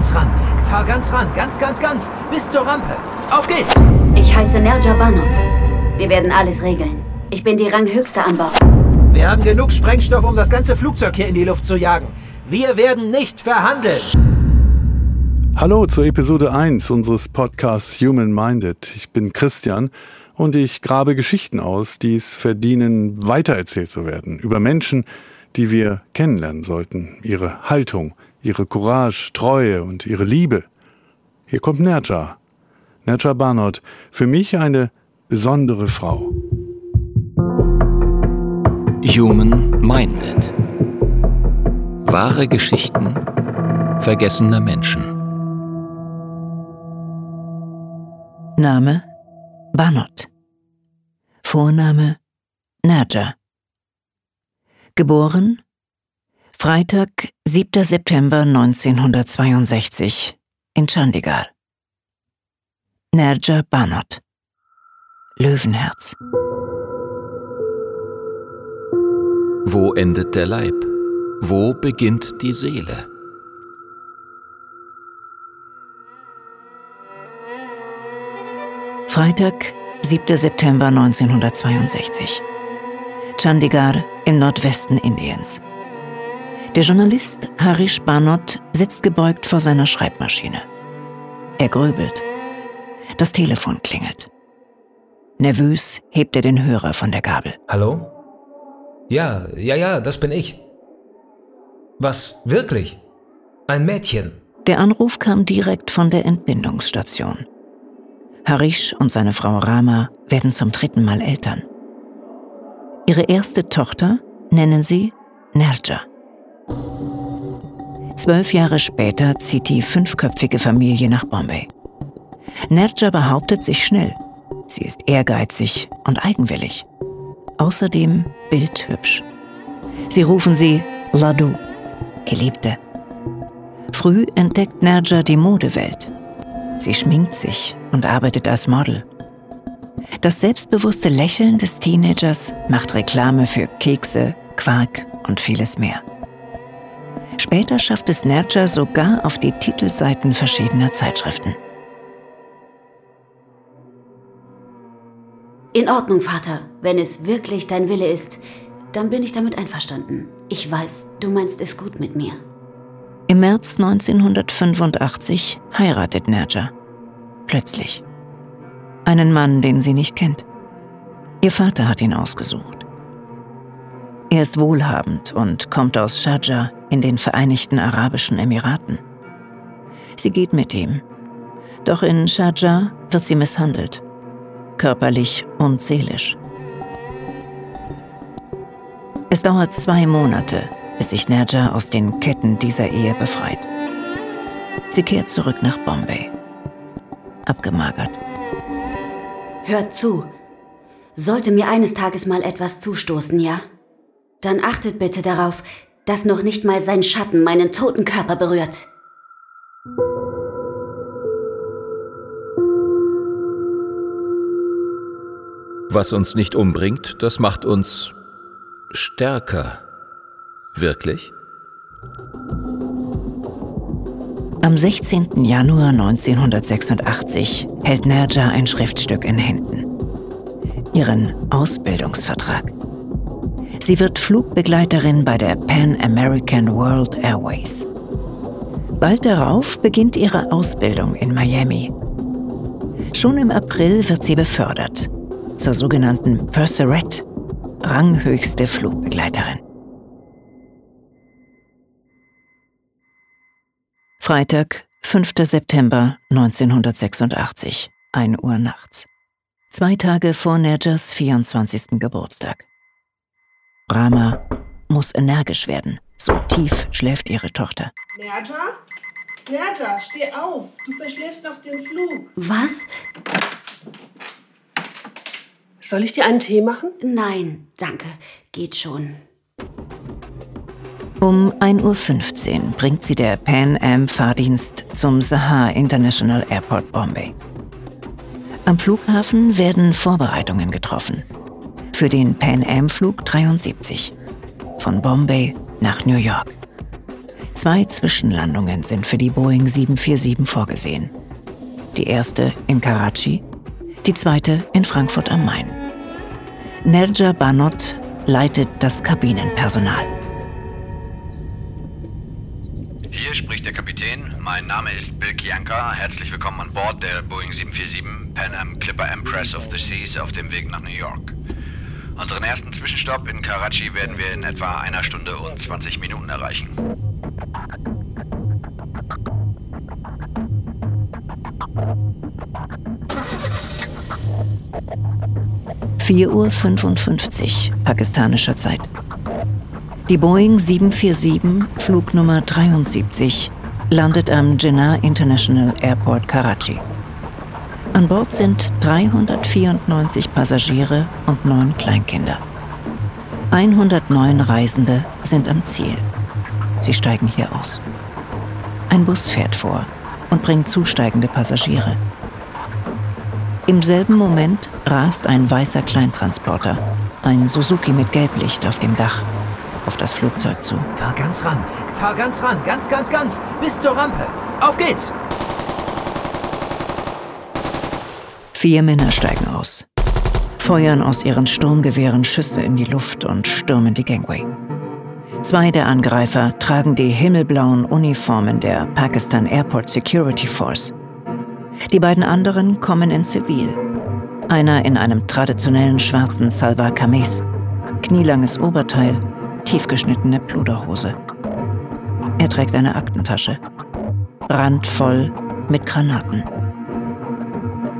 ganz ran. Fahr ganz ran. Ganz, ganz, ganz. Bis zur Rampe. Auf geht's! Ich heiße Nerja Banot. Wir werden alles regeln. Ich bin die Ranghöchste an Bord. Wir haben genug Sprengstoff, um das ganze Flugzeug hier in die Luft zu jagen. Wir werden nicht verhandeln. Hallo zur Episode 1 unseres Podcasts Human Minded. Ich bin Christian und ich grabe Geschichten aus, die es verdienen, weitererzählt zu werden. Über Menschen, die wir kennenlernen sollten. Ihre Haltung, ihre Courage, Treue und ihre Liebe. Hier kommt Nerja. Nerja Banot. Für mich eine besondere Frau. Human Minded. Wahre Geschichten vergessener Menschen. Name Banot. Vorname Naja. Geboren Freitag, 7. September 1962 in Chandigarh. Nerja Banot. Löwenherz. Wo endet der Leib? Wo beginnt die Seele? Freitag, 7. September 1962. Chandigarh im Nordwesten Indiens. Der Journalist Harish Banot sitzt gebeugt vor seiner Schreibmaschine. Er grübelt. Das Telefon klingelt. Nervös hebt er den Hörer von der Gabel. Hallo? Ja, ja, ja, das bin ich. Was? Wirklich? Ein Mädchen? Der Anruf kam direkt von der Entbindungsstation. Harish und seine Frau Rama werden zum dritten Mal Eltern. Ihre erste Tochter nennen sie Nerja. Zwölf Jahre später zieht die fünfköpfige Familie nach Bombay. Nerja behauptet sich schnell. Sie ist ehrgeizig und eigenwillig. Außerdem bildhübsch. Sie rufen sie Ladu, Geliebte. Früh entdeckt Nerja die Modewelt. Sie schminkt sich und arbeitet als Model. Das selbstbewusste Lächeln des Teenagers macht Reklame für Kekse, Quark und vieles mehr. Später schafft es Nerja sogar auf die Titelseiten verschiedener Zeitschriften. In Ordnung, Vater. Wenn es wirklich dein Wille ist, dann bin ich damit einverstanden. Ich weiß, du meinst es gut mit mir. Im März 1985 heiratet Nerja. Plötzlich. Einen Mann, den sie nicht kennt. Ihr Vater hat ihn ausgesucht. Er ist wohlhabend und kommt aus Sharjah in den Vereinigten Arabischen Emiraten. Sie geht mit ihm. Doch in Sharjah wird sie misshandelt. Körperlich und seelisch. Es dauert zwei Monate, bis sich Nerja aus den Ketten dieser Ehe befreit. Sie kehrt zurück nach Bombay. Abgemagert. Hört zu. Sollte mir eines Tages mal etwas zustoßen, ja? Dann achtet bitte darauf, dass noch nicht mal sein Schatten meinen toten Körper berührt. Was uns nicht umbringt, das macht uns stärker. Wirklich? Am 16. Januar 1986 hält Nerja ein Schriftstück in Händen. Ihren Ausbildungsvertrag. Sie wird Flugbegleiterin bei der Pan American World Airways. Bald darauf beginnt ihre Ausbildung in Miami. Schon im April wird sie befördert zur sogenannten Purserette, ranghöchste Flugbegleiterin. Freitag, 5. September 1986, 1 Uhr nachts. Zwei Tage vor Nerjas 24. Geburtstag. Rama muss energisch werden. So tief schläft ihre Tochter. Nerja? Nerja, steh auf. Du verschläfst noch den Flug. Was? Soll ich dir einen Tee machen? Nein, danke. Geht schon. Um 1.15 Uhr bringt sie der Pan Am Fahrdienst zum Sahar International Airport Bombay. Am Flughafen werden Vorbereitungen getroffen. Für den Pan Am Flug 73. Von Bombay nach New York. Zwei Zwischenlandungen sind für die Boeing 747 vorgesehen. Die erste in Karachi, die zweite in Frankfurt am Main. Nerja Banot leitet das Kabinenpersonal. Hier spricht der Kapitän. Mein Name ist Bill Kianka. Herzlich willkommen an Bord der Boeing 747 Pan Am Clipper Empress of the Seas auf dem Weg nach New York. Unseren ersten Zwischenstopp in Karachi werden wir in etwa einer Stunde und 20 Minuten erreichen. Vier Uhr fünfundfünfzig pakistanischer Zeit. Die Boeing 747 Flugnummer 73 landet am Jinnah International Airport Karachi. An Bord sind 394 Passagiere und neun Kleinkinder. 109 Reisende sind am Ziel. Sie steigen hier aus. Ein Bus fährt vor und bringt zusteigende Passagiere. Im selben Moment rast ein weißer Kleintransporter, ein Suzuki mit Gelblicht auf dem Dach, auf das Flugzeug zu. Fahr ganz ran, fahr ganz ran, ganz, ganz, ganz, bis zur Rampe. Auf geht's! Vier Männer steigen aus, feuern aus ihren Sturmgewehren Schüsse in die Luft und stürmen die Gangway. Zwei der Angreifer tragen die himmelblauen Uniformen der Pakistan Airport Security Force. Die beiden anderen kommen in Zivil. Einer in einem traditionellen schwarzen Salwar Kameez, knielanges Oberteil, tiefgeschnittene Pluderhose. Er trägt eine Aktentasche, randvoll mit Granaten.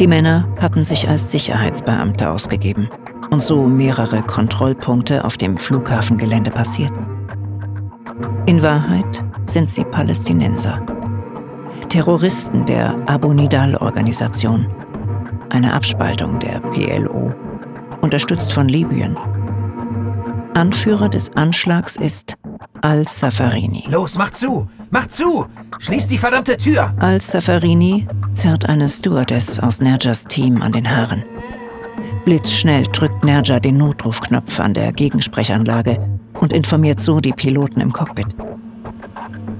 Die Männer hatten sich als Sicherheitsbeamte ausgegeben und so mehrere Kontrollpunkte auf dem Flughafengelände passiert. In Wahrheit sind sie Palästinenser. Terroristen der Abu Nidal-Organisation, eine Abspaltung der PLO, unterstützt von Libyen. Anführer des Anschlags ist Al-Safarini. Los, mach zu! Mach zu! Schließ die verdammte Tür! Al-Safarini zerrt eine Stewardess aus Nerjas Team an den Haaren. Blitzschnell drückt Nerja den Notrufknopf an der Gegensprechanlage und informiert so die Piloten im Cockpit.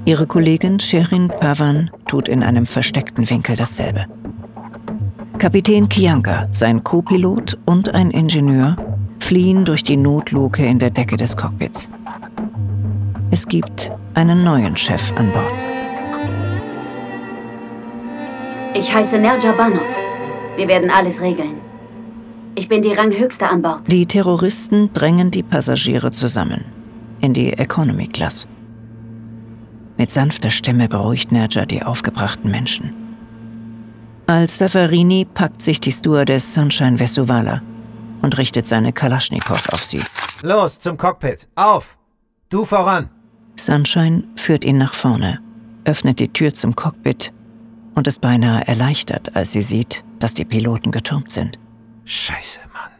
Ihre Kollegin Sherin Pavan tut in einem versteckten Winkel dasselbe. Kapitän Kianka, sein Co-Pilot und ein Ingenieur fliehen durch die Notluke in der Decke des Cockpits. Es gibt einen neuen Chef an Bord. Ich heiße Nerja Banot. Wir werden alles regeln. Ich bin die Ranghöchste an Bord. Die Terroristen drängen die Passagiere zusammen in die Economy Class. Mit sanfter Stimme beruhigt Nerja die aufgebrachten Menschen. Als Safarini packt sich die Stewardess Sunshine Vesuvala und richtet seine Kalaschnikow auf sie. Los, zum Cockpit. Auf! Du voran! Sunshine führt ihn nach vorne, öffnet die Tür zum Cockpit und ist beinahe erleichtert, als sie sieht, dass die Piloten getürmt sind. Scheiße, Mann.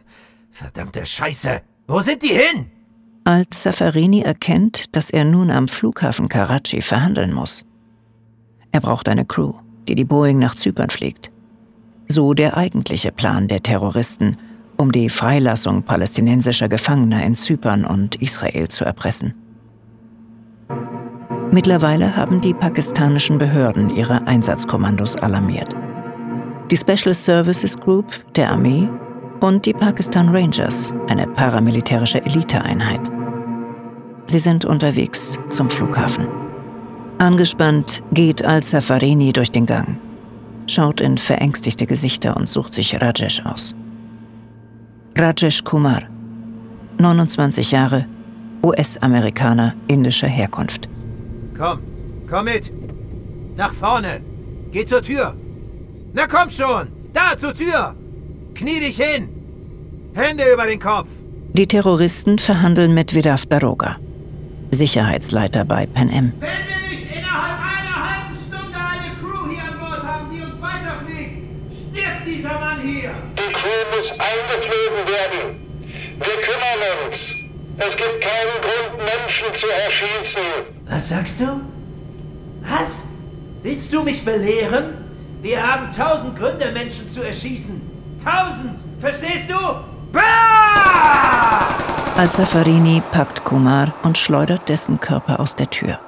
Verdammte Scheiße. Wo sind die hin? Als Safarini erkennt, dass er nun am Flughafen Karachi verhandeln muss. Er braucht eine Crew, die die Boeing nach Zypern fliegt. So der eigentliche Plan der Terroristen, um die Freilassung palästinensischer Gefangener in Zypern und Israel zu erpressen. Mittlerweile haben die pakistanischen Behörden ihre Einsatzkommandos alarmiert. Die Special Services Group der Armee und die Pakistan Rangers, eine paramilitärische Eliteeinheit. Sie sind unterwegs zum Flughafen. Angespannt geht Al-Safarini durch den Gang, schaut in verängstigte Gesichter und sucht sich Rajesh aus. Rajesh Kumar, 29 Jahre, US-Amerikaner indischer Herkunft. Komm, komm mit. Nach vorne. Geh zur Tür. Na komm schon. Da zur Tür. Knie dich hin. Hände über den Kopf. Die Terroristen verhandeln mit Vidaf Daroga, Sicherheitsleiter bei Pan Am. Wenn wir nicht innerhalb einer halben Stunde eine Crew hier an Bord haben, die uns weiterfliegt, stirbt dieser Mann hier. Die Crew muss eingeflogen werden. Wir kümmern uns. Es gibt keinen Grund, Menschen zu erschießen. Was sagst du? Was? Willst du mich belehren? Wir haben tausend Gründe, Menschen zu erschießen. Tausend! Verstehst du? Bah! Al-Safarini packt Kumar und schleudert dessen Körper aus der Tür.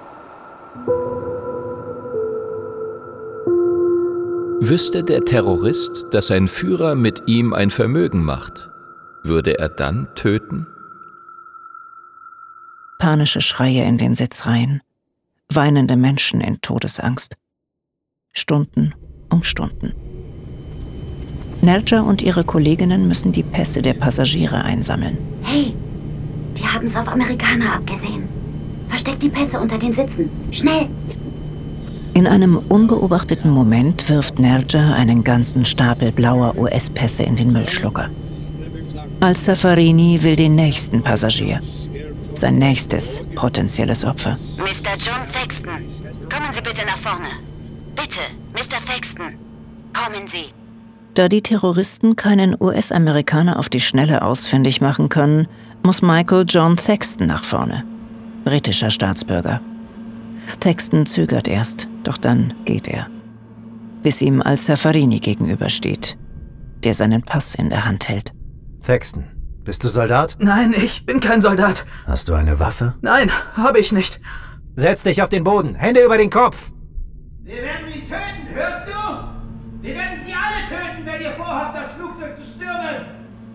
Wüsste der Terrorist, dass sein Führer mit ihm ein Vermögen macht, würde er dann töten? Panische Schreie in den Sitzreihen, weinende Menschen in Todesangst. Stunden um Stunden. Nerja und ihre Kolleginnen müssen die Pässe der Passagiere einsammeln. Hey, die haben's auf Amerikaner abgesehen. Versteckt die Pässe unter den Sitzen. Schnell! In einem unbeobachteten Moment wirft Nerja einen ganzen Stapel blauer US-Pässe in den Müllschlucker. Al-Safarini will den nächsten Passagier. Sein nächstes potenzielles Opfer. Mr. John Thaxton, kommen Sie bitte nach vorne. Bitte, Mr. Thaxton, kommen Sie. Da die Terroristen keinen US-Amerikaner auf die Schnelle ausfindig machen können, muss Michael John Thaxton nach vorne. Britischer Staatsbürger. Thaxton zögert erst, doch dann geht er. Bis ihm Al-Safarini gegenübersteht, der seinen Pass in der Hand hält. Thaxton, bist du Soldat? Nein, ich bin kein Soldat. Hast du eine Waffe? Nein, habe ich nicht. Setz dich auf den Boden, Hände über den Kopf. Wir werden ihn töten, hörst du? Wir werden sie alle töten, wenn ihr vorhabt, das Flugzeug zu stürmen.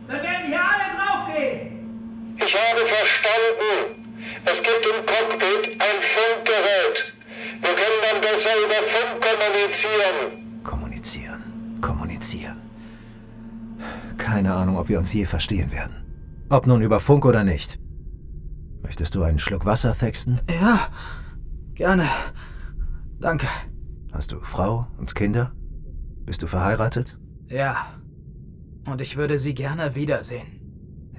Dann werden hier alle draufgehen. Ich habe verstanden. Es gibt im Cockpit ein Funkgerät. Wir können dann besser über Funk kommunizieren. Kommunizieren, kommunizieren. Keine Ahnung, ob wir uns je verstehen werden. Ob nun über Funk oder nicht. Möchtest du einen Schluck Wasser, Thaxton? Ja, gerne. Danke. Hast du Frau und Kinder? Bist du verheiratet? Ja. Und ich würde sie gerne wiedersehen.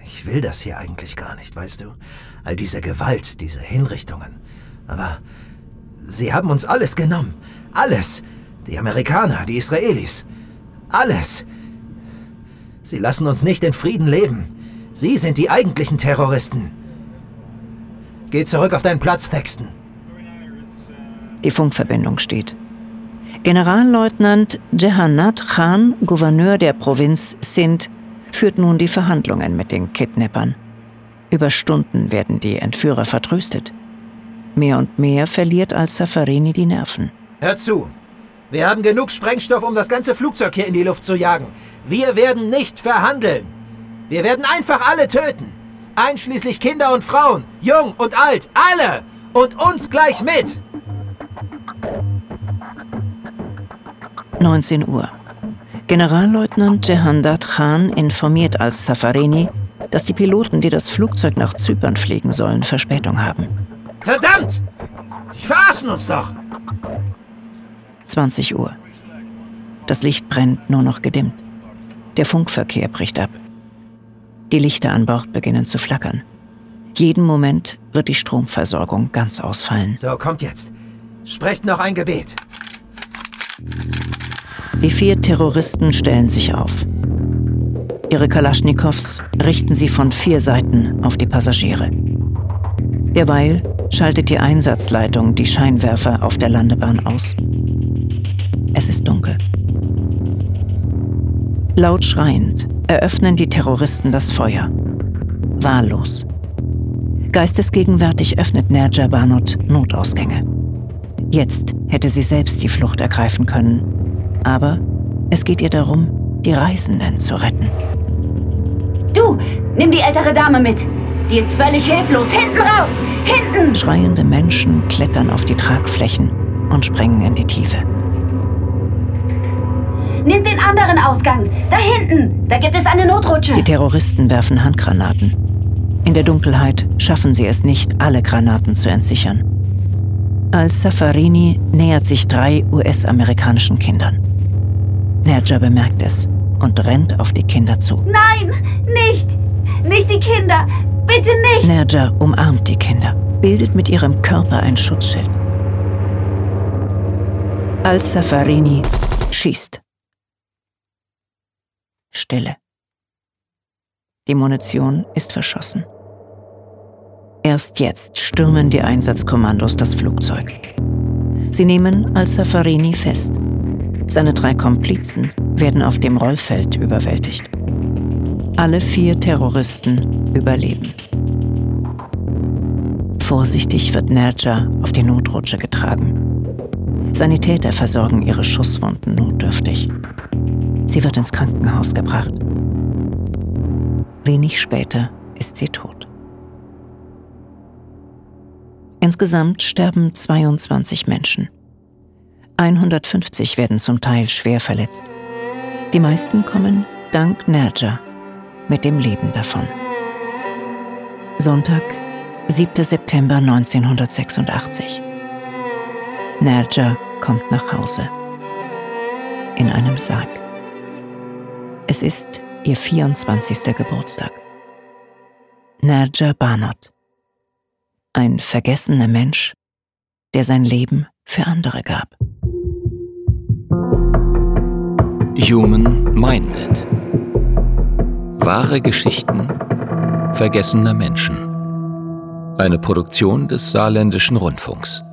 Ich will das hier eigentlich gar nicht, weißt du? All diese Gewalt, diese Hinrichtungen. Aber sie haben uns alles genommen. Alles. Die Amerikaner, die Israelis. Alles. Sie lassen uns nicht in Frieden leben. Sie sind die eigentlichen Terroristen. Geh zurück auf deinen Platz, Thaxton. Die Funkverbindung steht. Generalleutnant Jehanat Khan, Gouverneur der Provinz Sindh, führt nun die Verhandlungen mit den Kidnappern. Über Stunden werden die Entführer vertröstet. Mehr und mehr verliert Al-Safarini die Nerven. Hör zu. Wir haben genug Sprengstoff, um das ganze Flugzeug hier in die Luft zu jagen. Wir werden nicht verhandeln. Wir werden einfach alle töten. Einschließlich Kinder und Frauen, jung und alt, alle. Und uns gleich mit. 19 Uhr. Generalleutnant Jehandat Khan informiert als Safarini, dass die Piloten, die das Flugzeug nach Zypern fliegen sollen, Verspätung haben. Verdammt! Die verarschen uns doch! 20 Uhr. Das Licht brennt nur noch gedimmt. Der Funkverkehr bricht ab. Die Lichter an Bord beginnen zu flackern. Jeden Moment wird die Stromversorgung ganz ausfallen. So, kommt jetzt. Sprecht noch ein Gebet. Die vier Terroristen stellen sich auf. Ihre Kalaschnikows richten sie von vier Seiten auf die Passagiere. Derweil schaltet die Einsatzleitung die Scheinwerfer auf der Landebahn aus. Es ist dunkel. Laut schreiend eröffnen die Terroristen das Feuer. Wahllos. Geistesgegenwärtig öffnet Nerja Banot Notausgänge. Jetzt hätte sie selbst die Flucht ergreifen können. Aber es geht ihr darum, die Reisenden zu retten. Du, nimm die ältere Dame mit. Die ist völlig hilflos. Hinten raus! Hinten! Schreiende Menschen klettern auf die Tragflächen und springen in die Tiefe. Nimm den anderen Ausgang. Da hinten. Da gibt es eine Notrutsche. Die Terroristen werfen Handgranaten. In der Dunkelheit schaffen sie es nicht, alle Granaten zu entsichern. Als Safarini nähert sich drei US-amerikanischen Kindern. Nerja bemerkt es und rennt auf die Kinder zu. Nein, nicht! Nicht die Kinder! Bitte nicht! Nerja umarmt die Kinder, bildet mit ihrem Körper ein Schutzschild. Als Safarini schießt. Stille. Die Munition ist verschossen. Erst jetzt stürmen die Einsatzkommandos das Flugzeug. Sie nehmen Al-Safarini fest. Seine drei Komplizen werden auf dem Rollfeld überwältigt. Alle vier Terroristen überleben. Vorsichtig wird Nerja auf die Notrutsche getragen. Sanitäter versorgen ihre Schusswunden notdürftig. Sie wird ins Krankenhaus gebracht. Wenig später ist sie tot. Insgesamt sterben 22 Menschen. 150 werden zum Teil schwer verletzt. Die meisten kommen dank Nerja mit dem Leben davon. Sonntag, 7. September 1986. Nerja kommt nach Hause. In einem Sarg. Es ist ihr 24. Geburtstag. Nerja Banot. Ein vergessener Mensch, der sein Leben für andere gab. Human Minded. Wahre Geschichten vergessener Menschen. Eine Produktion des Saarländischen Rundfunks.